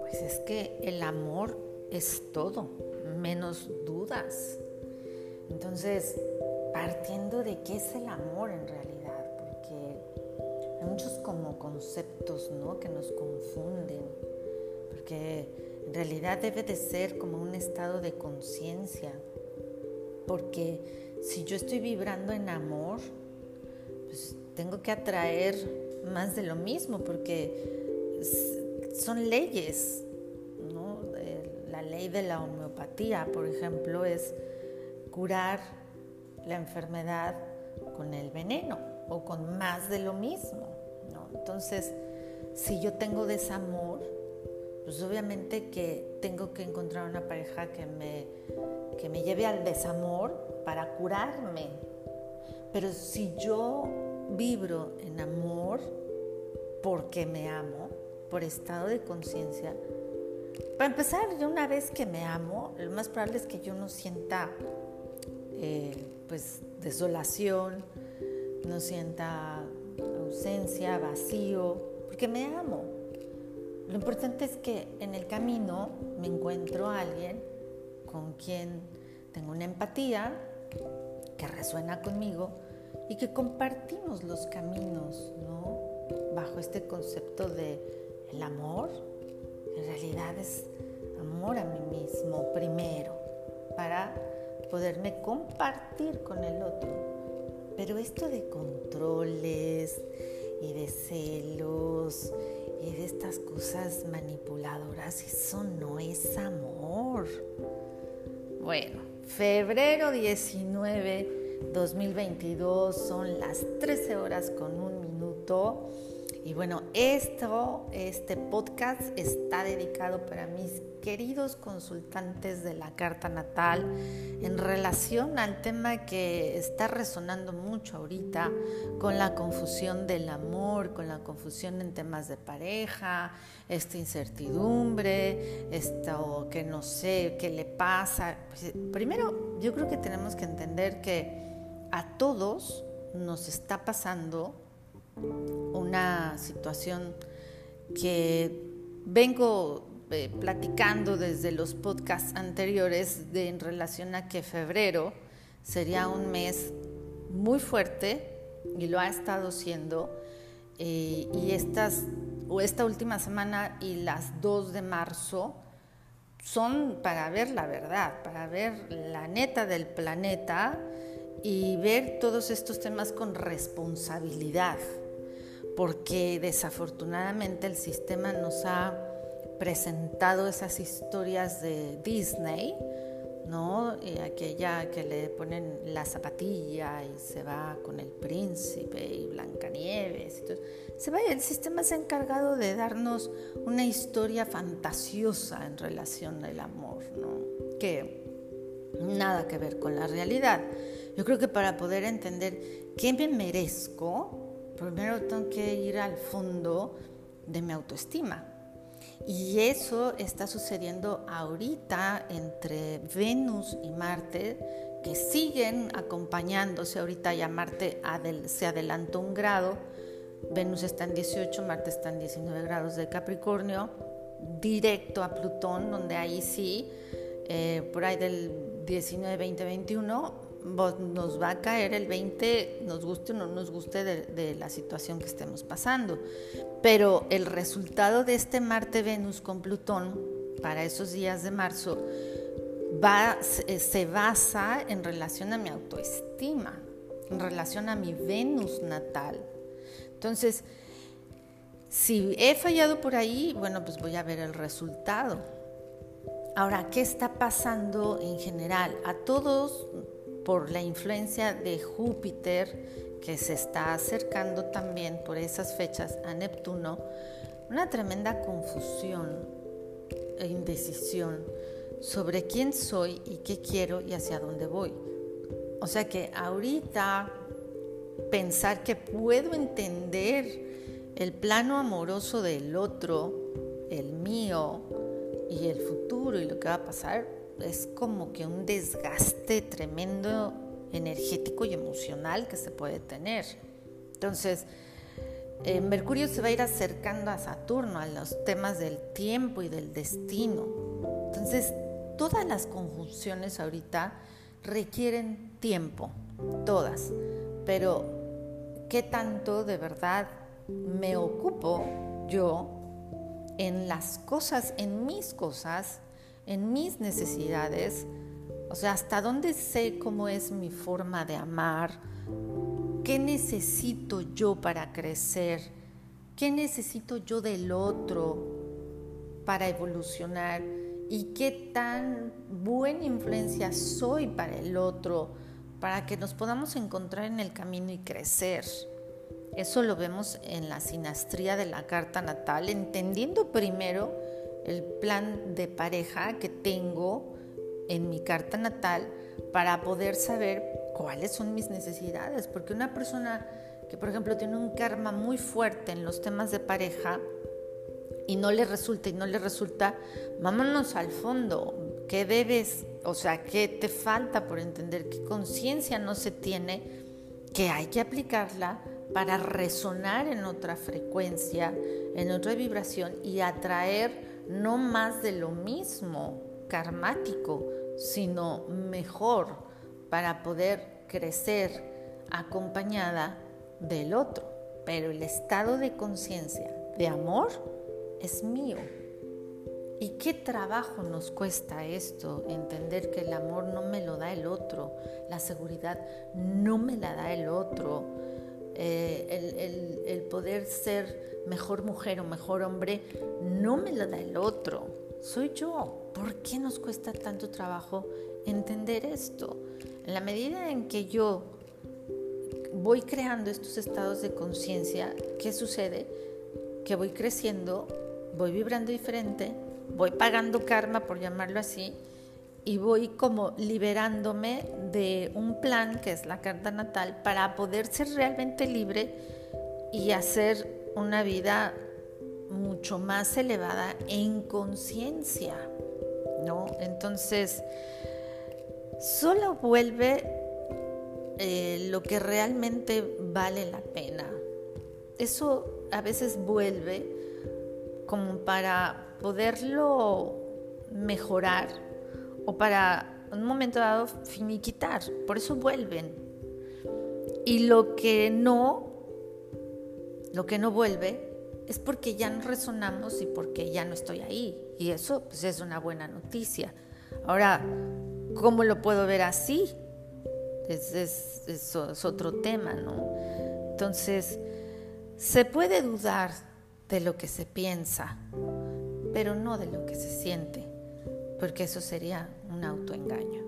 Pues es que el amor es todo, menos dudas. Entonces, partiendo de qué es el amor en realidad, porque hay muchos como conceptos ¿no? que nos confunden, porque en realidad debe de ser como un estado de conciencia, porque si yo estoy vibrando en amor, tengo que atraer más de lo mismo, porque son leyes, ¿no? La ley de la homeopatía, por ejemplo, es curar la enfermedad con el veneno o con más de lo mismo. Entonces, si yo tengo desamor, pues obviamente que tengo que encontrar una pareja que me, que me lleve al desamor para curarme. Pero si yo vibro en amor porque me amo, por estado de conciencia, para empezar, yo una vez que me amo, lo más probable es que yo no sienta eh, pues desolación, no sienta ausencia, vacío, porque me amo. Lo importante es que en el camino me encuentro a alguien con quien tengo una empatía, que resuena conmigo y que compartimos los caminos, ¿no? Bajo este concepto de el amor, en realidad es amor a mí mismo primero, para poderme compartir con el otro. Pero esto de controles y de celos y de estas cosas manipuladoras, eso no es amor. Bueno, febrero 19, 2022, son las 13 horas con un minuto. Y bueno, esto, este podcast está dedicado para mis queridos consultantes de la carta natal en relación al tema que está resonando mucho ahorita con la confusión del amor, con la confusión en temas de pareja, esta incertidumbre, esto que no sé qué le pasa. Pues, primero, yo creo que tenemos que entender que a todos nos está pasando una situación que vengo eh, platicando desde los podcasts anteriores de, en relación a que febrero sería un mes muy fuerte y lo ha estado siendo eh, y estas o esta última semana y las dos de marzo son para ver la verdad, para ver la neta del planeta y ver todos estos temas con responsabilidad porque desafortunadamente el sistema nos ha presentado esas historias de Disney, ¿no? Y aquella que le ponen la zapatilla y se va con el príncipe y Blancanieves. Y Se va, el sistema se ha encargado de darnos una historia fantasiosa en relación al amor, ¿no? Que nada que ver con la realidad. Yo creo que para poder entender qué me merezco, primero tengo que ir al fondo de mi autoestima. Y eso está sucediendo ahorita entre Venus y Marte, que siguen acompañándose. Ahorita ya Marte se adelantó un grado. Venus está en 18, Marte está en 19 grados de Capricornio, directo a Plutón, donde ahí sí, eh, por ahí del 19, 20, 21, nos va a caer el 20, nos guste o no nos guste de, la situación que estemos pasando. Pero el resultado de este Marte-Venus con Plutón para esos días de marzo va, se basa en relación a mi autoestima, en relación a mi Venus natal. Entonces, si he fallado por ahí, bueno, pues voy a ver el resultado. Ahora, ¿qué está pasando en general? A todos por la influencia de Júpiter, que se está acercando también por esas fechas a Neptuno, una tremenda confusión e indecisión sobre quién soy y qué quiero y hacia dónde voy. O sea que ahorita pensar que puedo entender el plano amoroso del otro, el mío y el futuro y lo que va a pasar, es como que un desgaste tremendo energético y emocional que se puede tener. Entonces, eh, Mercurio se va a ir acercando a Saturno, a los temas del tiempo y del destino. Entonces, todas las conjunciones ahorita requieren tiempo, todas, pero ¿qué tanto de verdad me ocupo yo en las cosas, en mis cosas, en mis necesidades? O sea, hasta dónde sé cómo es mi forma de amar, qué necesito yo para crecer, qué necesito yo del otro para evolucionar y qué tan buena influencia soy para el otro, para que nos podamos encontrar en el camino y crecer. Eso lo vemos en la sinastría de la carta natal, entendiendo primero el plan de pareja que tengo en mi carta natal para poder saber cuáles son mis necesidades, porque una persona que por ejemplo tiene un karma muy fuerte en los temas de pareja y no le resulta y no le resulta, vámonos al fondo, ¿qué debes? O sea, ¿qué te falta por entender? ¿Qué conciencia no se tiene? Que hay que aplicarla para resonar en otra frecuencia, en otra vibración y atraer no más de lo mismo karmático, sino mejor para poder crecer acompañada del otro. Pero el estado de conciencia de amor es mío. ¿Y qué trabajo nos cuesta esto? Entender que el amor no me lo da el otro, la seguridad no me la da el otro, eh, el, el poder ser mejor mujer o mejor hombre no me lo da el otro, soy yo. ¿Por qué nos cuesta tanto trabajo entender esto? En la medida en que yo voy creando estos estados de conciencia, ¿qué sucede? Que voy creciendo voy vibrando diferente, voy pagando karma, por llamarlo así, y voy como liberándome de un plan que es la carta natal para poder ser realmente libre y hacer una vida mucho más elevada en conciencia, ¿no? Entonces, solo vuelve eh, lo que realmente vale la pena. Eso a veces vuelve como para poderlo mejorar o para un momento dado finiquitar. Por eso vuelven. Y lo que no, lo que no vuelve es porque ya no resonamos y porque ya no estoy ahí. Y eso pues, es una buena noticia. Ahora, ¿cómo lo puedo ver así? Es, es otro tema, ¿no? Entonces, se puede dudar de lo que se piensa, pero no de lo que se siente, porque eso sería un autoengaño.